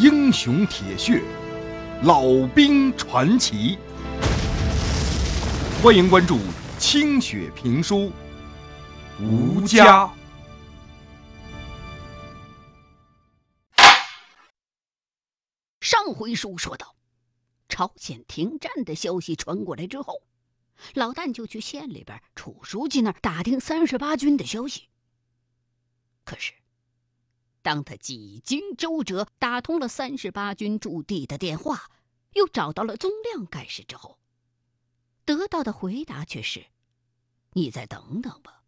英雄铁血，老兵传奇。欢迎关注清雪评书《吴家》。上回书说到，朝鲜停战的消息传过来之后，老旦就去县里边楚书记那儿打听三十八军的消息。可是。当他几经周折打通了三十八军驻地的电话，又找到了宗亮干事之后，得到的回答却是：“你再等等吧，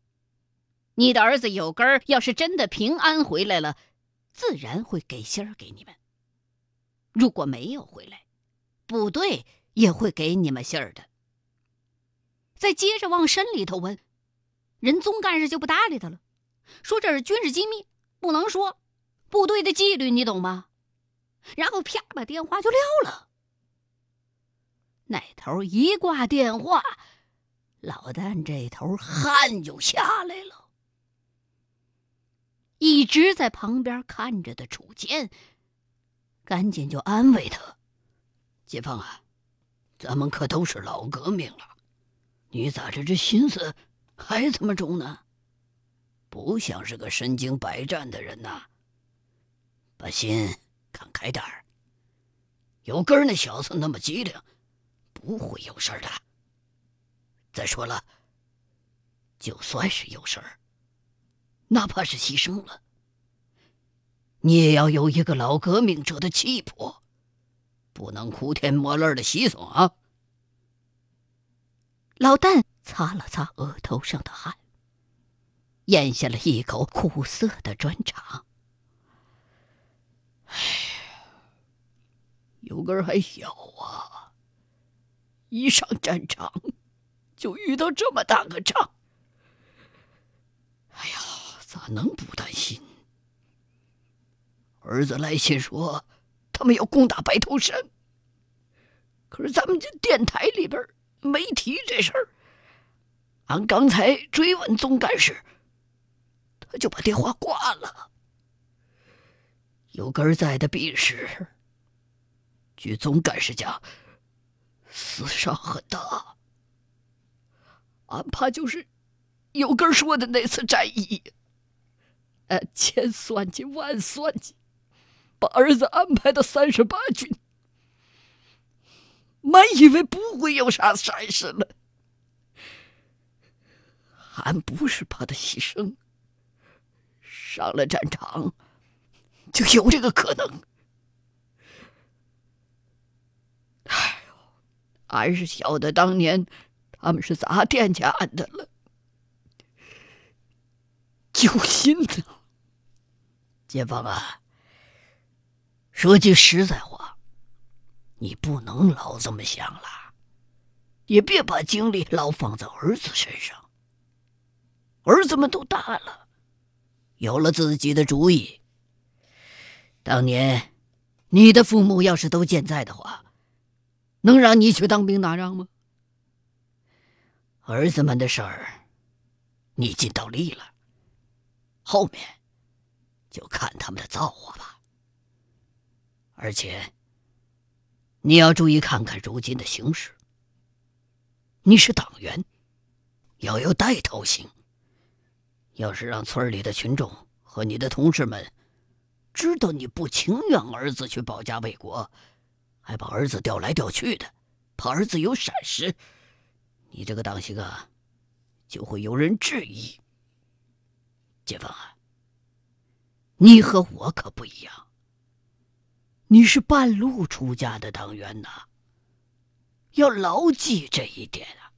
你的儿子有根儿要是真的平安回来了，自然会给信儿给你们；如果没有回来，部队也会给你们信儿的。”再接着往深里头问，人宗干事就不搭理他了，说这是军事机密，不能说。部队的纪律你懂吗？然后啪把电话就撂了。那头一挂电话，老旦这头汗就下来了。一直在旁边看着的楚健，赶紧就安慰他：“解放啊，咱们可都是老革命了，你咋这这心思还这么重呢？不像是个身经百战的人呐。”把心看开点儿。有根儿那小子那么机灵，不会有事儿的。再说了，就算是有事儿，哪怕是牺牲了，你也要有一个老革命者的气魄，不能哭天抹泪的稀松啊！老旦擦了擦额头上的汗，咽下了一口苦涩的专长。哎呀，有根还小啊，一上战场就遇到这么大个仗。哎呀，咋能不担心？儿子来信说他们要攻打白头山，可是咱们这电台里边没提这事儿。俺刚才追问总干事，他就把电话挂了。有根在的必是，据总干事讲，死伤很大。俺怕就是有根说的那次战役，呃，千算计万算计，把儿子安排到三十八军，满以为不会有啥闪失了。俺不是怕他牺牲，上了战场。就有这个可能。哎呦，俺是晓得当年他们是咋惦记俺的了，揪心呐！解放啊，说句实在话，你不能老这么想了，也别把精力老放在儿子身上。儿子们都大了，有了自己的主意。当年，你的父母要是都健在的话，能让你去当兵打仗吗？儿子们的事儿，你尽到力了，后面就看他们的造化吧。而且，你要注意看看如今的形势。你是党员，要有带头性。要是让村里的群众和你的同事们，知道你不情愿儿子去保家卫国，还把儿子调来调去的，怕儿子有闪失，你这个党性啊，就会有人质疑。解放啊，你和我可不一样，你是半路出家的党员呐，要牢记这一点啊。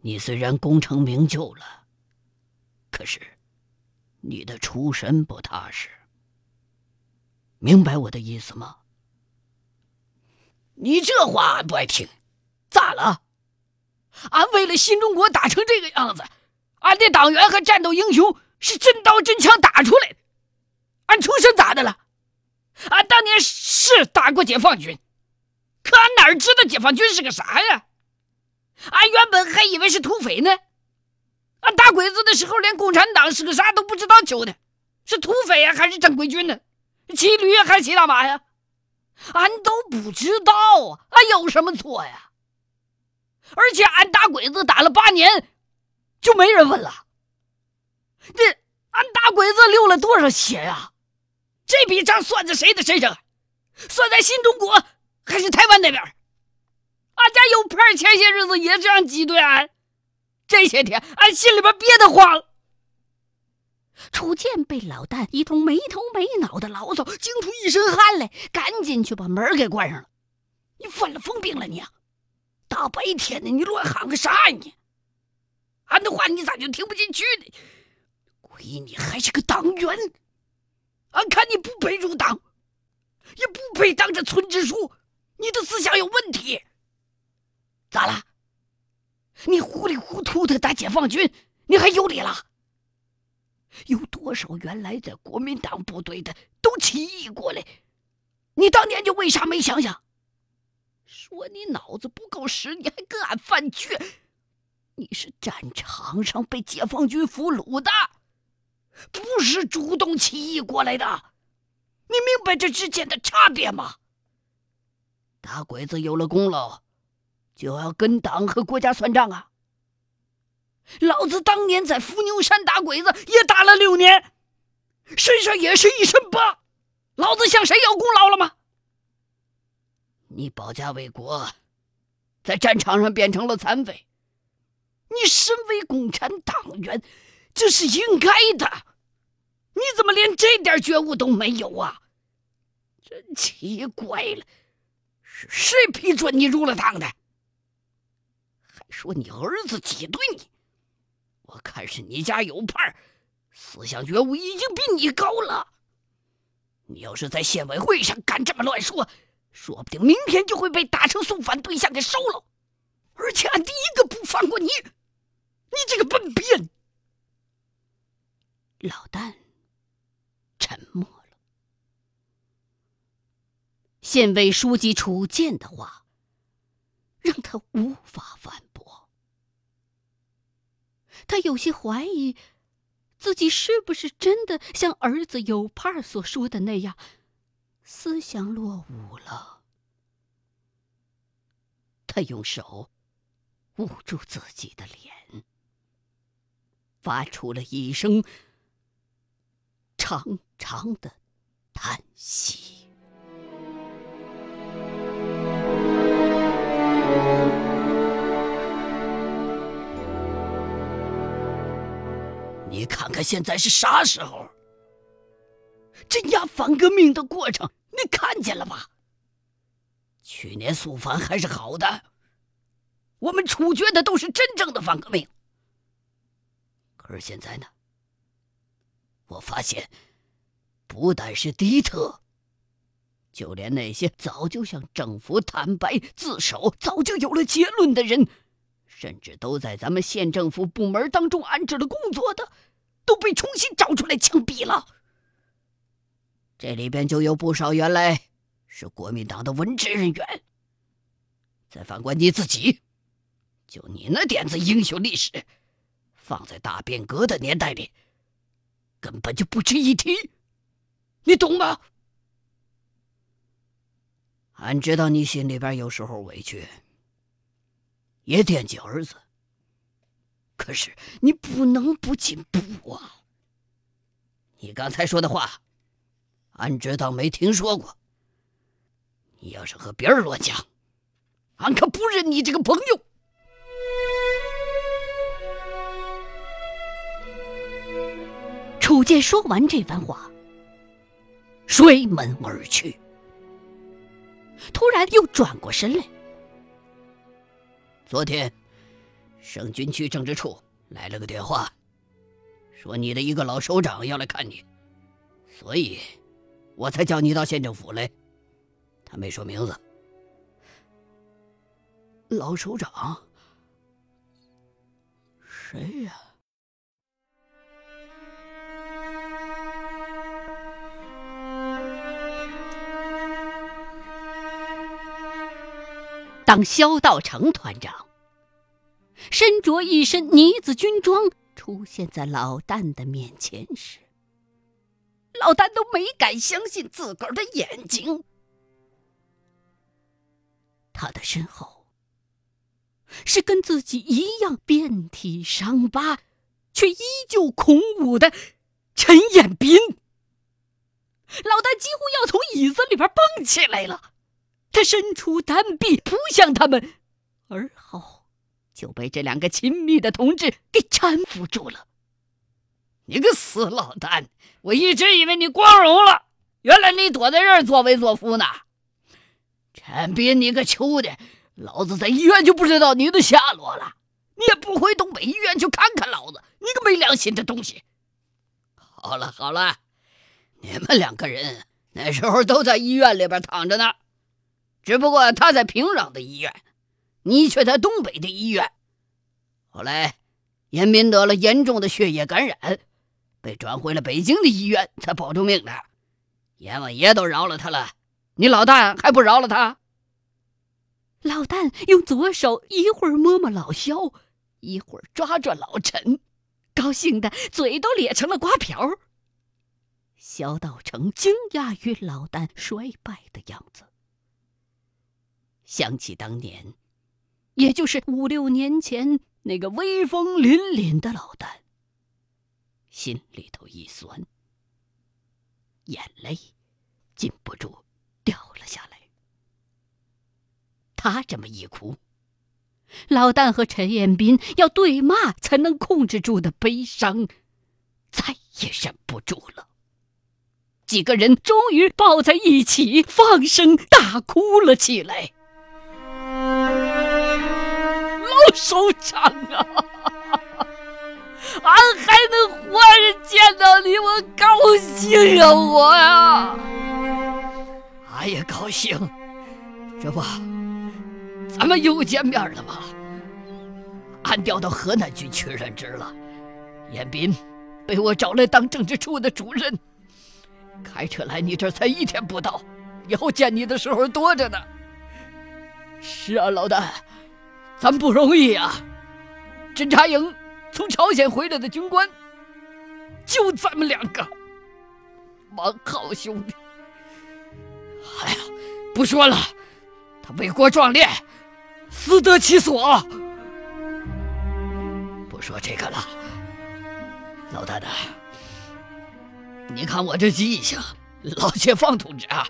你虽然功成名就了，可是。你的出身不踏实，明白我的意思吗？你这话俺不爱听，咋了？俺为了新中国打成这个样子，俺的党员和战斗英雄是真刀真枪打出来的。俺出身咋的了？俺当年是打过解放军，可俺哪知道解放军是个啥呀？俺原本还以为是土匪呢。俺打鬼子的时候，连共产党是个啥都不知道，求的是土匪呀，还是正规军呢？骑驴还是骑大马呀？俺都不知道啊，俺有什么错呀？而且俺打鬼子打了八年，就没人问了。这俺打鬼子流了多少血呀？这笔账算在谁的身上？算在新中国还是台湾那边？俺家有派前些日子也这样挤兑俺，这些天俺心里边憋得慌。楚健被老旦一通没头没脑的牢骚惊出一身汗来，赶紧去把门给关上了。你犯了疯病了你！大白天的你乱喊个啥呀你？俺的话你咋就听不进去呢？亏你还是个党员，俺看你不配入党，也不配当这村支书，你的思想有问题。咋了？你糊里糊涂的打解放军，你还有理了？有多少原来在国民党部队的都起义过来？你当年就为啥没想想？说你脑子不够使，你还跟俺犯倔？你是战场上被解放军俘虏的，不是主动起义过来的。你明白这之间的差别吗？打鬼子有了功劳，就要跟党和国家算账啊！老子当年在伏牛山打鬼子也打了六年，身上也是一身疤，老子向谁要功劳了吗？你保家卫国，在战场上变成了残废，你身为共产党员，这是应该的，你怎么连这点觉悟都没有啊？真奇怪了，是谁批准你入了党的？说你儿子挤兑你？我看是你家有派，思想觉悟已经比你高了。你要是在县委会上敢这么乱说，说不定明天就会被打成送反对象给收了。而且俺第一个不放过你，你这个笨逼！老旦沉默了。县委书记楚建的话，让他无法反驳。他有些怀疑，自己是不是真的像儿子有盼所说的那样，思想落伍了。他用手捂住自己的脸，发出了一声长长的叹息。看现在是啥时候？镇压反革命的过程你看见了吧？去年肃反还是好的，我们处决的都是真正的反革命。可是现在呢？我发现，不但是迪特，就连那些早就向政府坦白自首、早就有了结论的人，甚至都在咱们县政府部门当中安置了工作的。都被重新找出来枪毙了。这里边就有不少原来是国民党的文职人员。再反观你自己，就你那点子英雄历史，放在大变革的年代里，根本就不值一提。你懂吗？俺知道你心里边有时候委屈，也惦记儿子。可是你不能不进步啊！你刚才说的话，俺知道没听说过。你要是和别人乱讲，俺可不认你这个朋友。楚剑说完这番话，摔门而去。突然又转过身来，昨天。省军区政治处来了个电话，说你的一个老首长要来看你，所以，我才叫你到县政府来。他没说名字。老首长？谁呀？当萧道成团长。身着一身呢子军装出现在老旦的面前时，老丹都没敢相信自个儿的眼睛。他的身后是跟自己一样遍体伤疤，却依旧孔武的陈彦斌。老旦几乎要从椅子里边蹦起来了，他伸出单臂扑向他们，而后就被这两个亲密的同志给搀扶住了。你个死老蛋！我一直以为你光荣了，原来你躲在这儿作威作福呢。陈斌，你个球的，老子在医院就不知道你的下落了。你也不回东北医院去看看老子，你个没良心的东西！好了好了，你们两个人那时候都在医院里边躺着呢，只不过他在平壤的医院，你却在东北的医院。后来，严斌得了严重的血液感染。被转回了北京的医院，才保住命的。阎王爷都饶了他了，你老旦还不饶了他？老旦用左手一会儿摸摸老肖，一会儿抓抓老陈，高兴的嘴都咧成了瓜瓢。肖道成惊讶于老旦衰败的样子，想起当年，也就是五六年前那个威风凛凛的老旦。心里头一酸，眼泪禁不住掉了下来。他这么一哭，老旦和陈彦斌要对骂才能控制住的悲伤，再也忍不住了。几个人终于抱在一起，放声大哭了起来。首长啊！俺还能活着见到你，我高兴啊！我呀，俺也高兴。这不，咱们又见面了吗？俺调到河南军区任职了，严斌被我找来当政治处的主任。开车来你这儿才一天不到，以后见你的时候多着呢。是啊，老大，咱不容易呀，侦察营。从朝鲜回来的军官，就咱们两个，王浩兄弟。哎呀，不说了，他为国壮烈，死得其所。不说这个了，老大的，你看我这记性，老解放同志啊，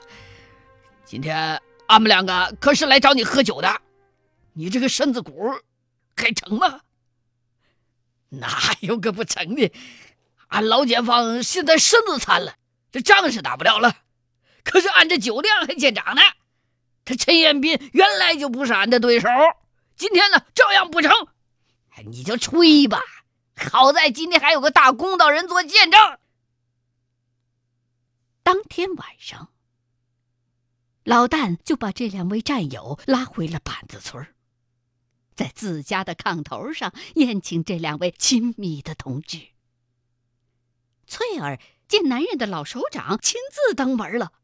今天俺们两个可是来找你喝酒的，你这个身子骨还成吗？哪有个不成的？俺老解放现在身子残了，这仗是打不了了。可是俺这酒量还见长呢。他陈彦斌原来就不是俺的对手，今天呢照样不成。你就吹吧，好在今天还有个大公道人做见证。当天晚上，老旦就把这两位战友拉回了板子村儿。在自家的炕头上宴请这两位亲密的同志。翠儿见男人的老首长亲自登门了，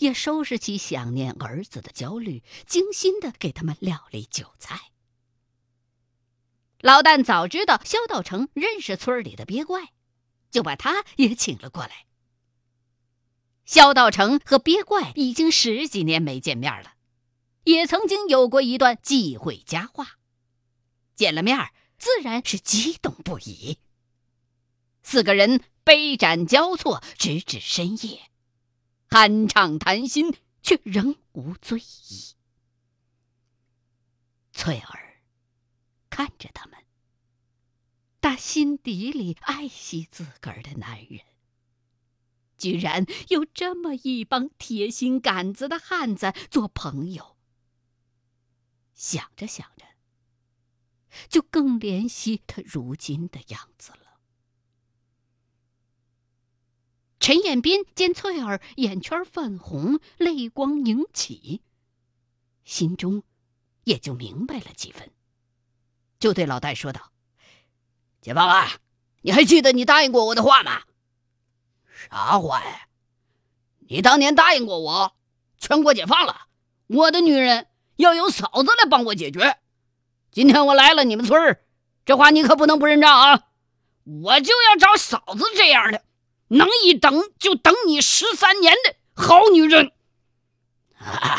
也收拾起想念儿子的焦虑，精心的给他们料理酒菜。老旦早知道肖道成认识村里的鳖怪，就把他也请了过来。肖道成和鳖怪已经十几年没见面了，也曾经有过一段忌讳佳话。见了面自然是激动不已。四个人杯盏交错，直至深夜，酣畅谈心，却仍无醉意。翠儿看着他们，打心底里爱惜自个儿的男人，居然有这么一帮铁心杆子的汉子做朋友。想着想着。就更怜惜他如今的样子了。陈彦斌见翠儿眼圈泛红，泪光盈起，心中也就明白了几分，就对老戴说道：“解放啊，你还记得你答应过我的话吗？啥话呀？你当年答应过我，全国解放了，我的女人要由嫂子来帮我解决。”今天我来了你们村儿，这话你可不能不认账啊！我就要找嫂子这样的，能一等就等你十三年的好女人。啊，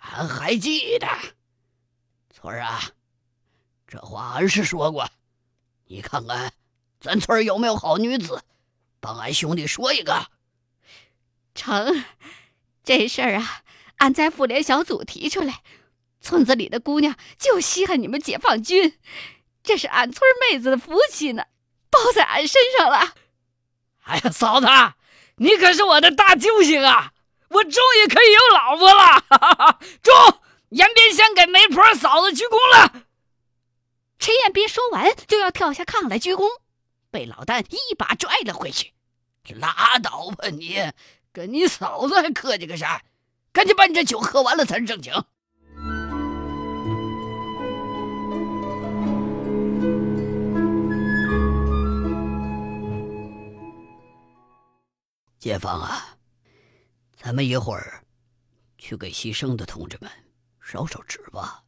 俺还记得，村儿啊，这话俺是说过。你看看，咱村儿有没有好女子，帮俺兄弟说一个。成，这事儿啊，俺在妇联小组提出来，村子里的姑娘就稀罕你们解放军，这是俺村妹子的福气呢，包在俺身上了。哎呀，嫂子，你可是我的大救星啊！我终于可以有老婆了！哈 哈中，严斌先给媒婆嫂子鞠躬了。陈彦斌说完就要跳下炕来鞠躬，被老旦一把拽了回去。拉倒吧你！跟你嫂子还客气个啥？赶紧把你这酒喝完了才是正经。解放啊！咱们一会儿去给牺牲的同志们烧烧纸吧。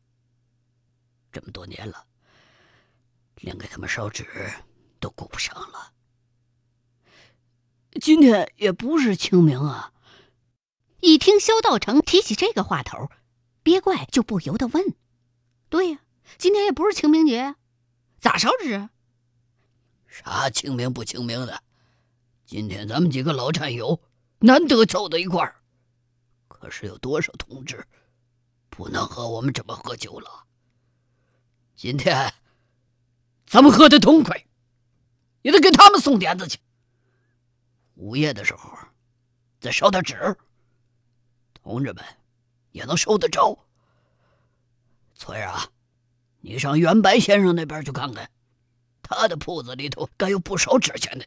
这么多年了，连给他们烧纸都顾不上了。今天也不是清明啊！一听萧道成提起这个话头，憋怪就不由得问：“对呀，今天也不是清明节，咋烧纸？啥清明不清明的？今天咱们几个老战友难得凑到一块儿，可是有多少同志不能和我们这么喝酒了？今天咱们喝的痛快，也得给他们送点子去。”午夜的时候，再烧点纸，同志们也能收得着。翠儿啊，你上袁白先生那边去看看，他的铺子里头该有不少纸钱的，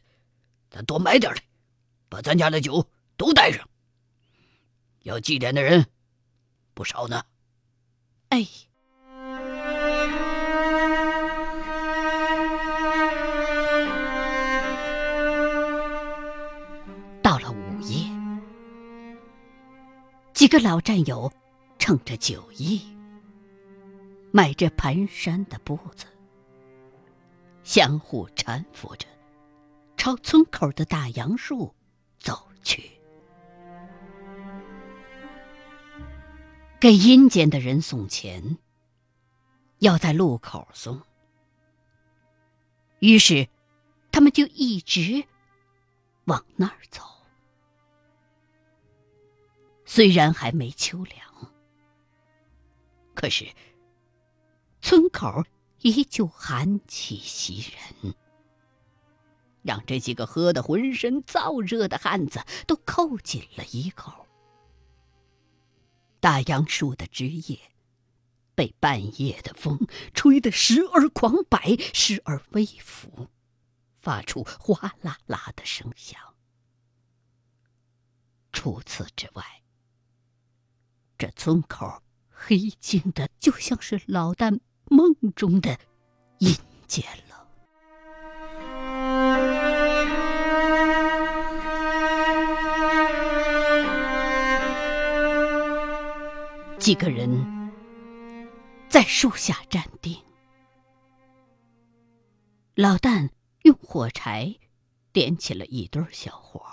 咱多买点来，把咱家的酒都带上。要祭奠的人不少呢。哎。几个老战友趁着酒意，迈着蹒跚的步子，相互搀扶着，朝村口的大杨树走去。给阴间的人送钱，要在路口送，于是他们就一直往那儿走。虽然还没秋凉，可是村口依旧寒气袭人，让这几个喝得浑身燥热的汉子都扣紧了衣口。大杨树的枝叶被半夜的风吹得时而狂摆，时而微拂，发出哗啦啦的声响。除此之外，这村口黑静的，就像是老旦梦中的阴间了。几个人在树下站定，老旦用火柴点起了一堆小火，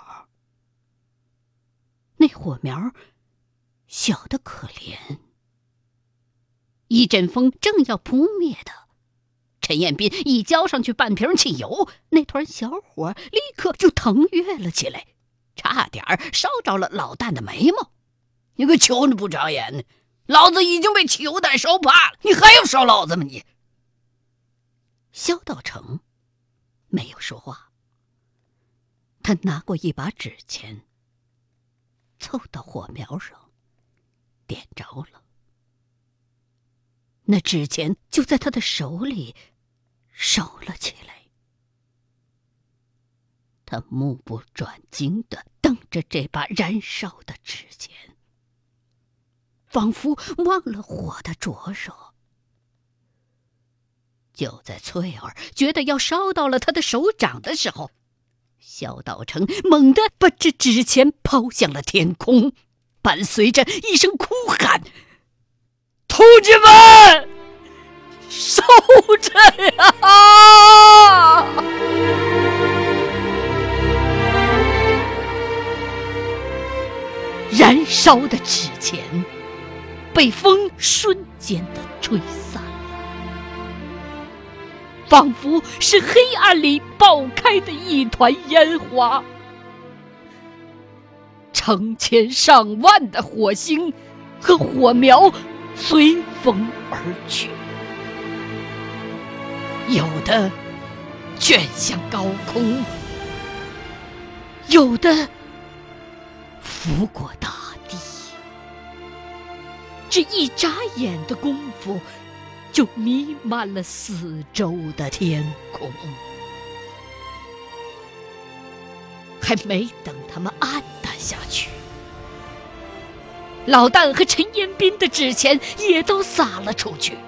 那火苗。小的可怜，一阵风正要扑灭的，陈彦斌一浇上去半瓶汽油，那团小火立刻就腾跃了起来，差点烧着了老旦的眉毛。你个瞧你不长眼的，老子已经被汽油弹烧怕了，你还要烧老子吗？你！萧道成没有说话，他拿过一把纸钱，凑到火苗上。点着了，那纸钱就在他的手里烧了起来。他目不转睛的瞪着这把燃烧的纸，仿佛忘了火的灼热就在翠儿觉得要烧到了她的手掌的时候萧道成猛地把这纸钱抛向了天空伴随着一声哭喊同志们烧纸啊！燃烧的纸钱被风瞬间的吹散了，仿佛是黑暗里爆开的一团烟花。成千上万的火星和火苗随风而去，有的卷向高空，有的拂过大这一眨眼的功夫，就弥漫了四周的天空。还没等他们暗淡下去，老旦和陈延斌的纸钱也都撒了出去，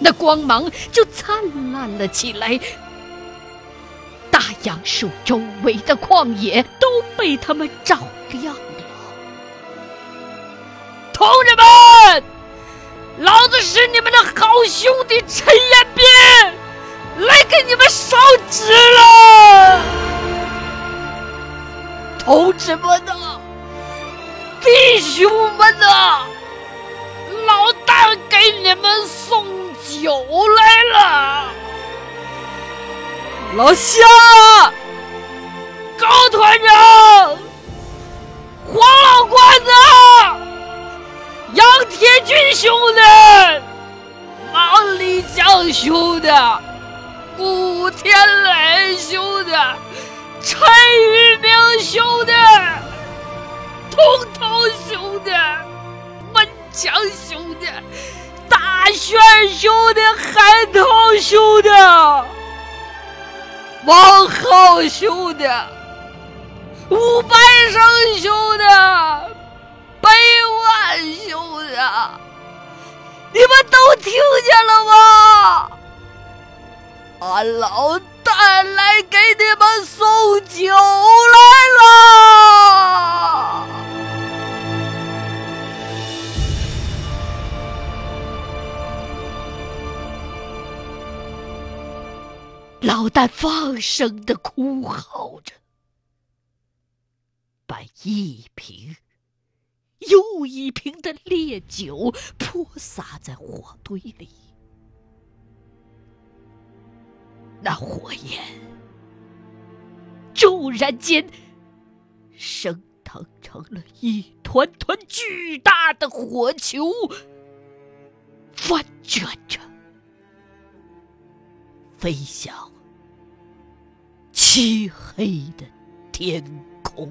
那光芒就灿烂了起来。大杨树周围的旷野都被他们照亮。同志们，老子是你们的好兄弟陈延斌，来给你们烧纸了。同志们呐，弟兄们呐，老大给你们送酒来了。老乡，兄弟，海涛兄弟，王浩兄弟，吴百生兄弟，百万兄弟，你们都听见了吗？俺老。大来给你们送酒来了。老旦放声的哭嚎着，把一瓶又一瓶的烈酒泼洒在火堆里。那火焰骤然间升腾成了一团团巨大的火球，翻卷着飞向漆黑的天空。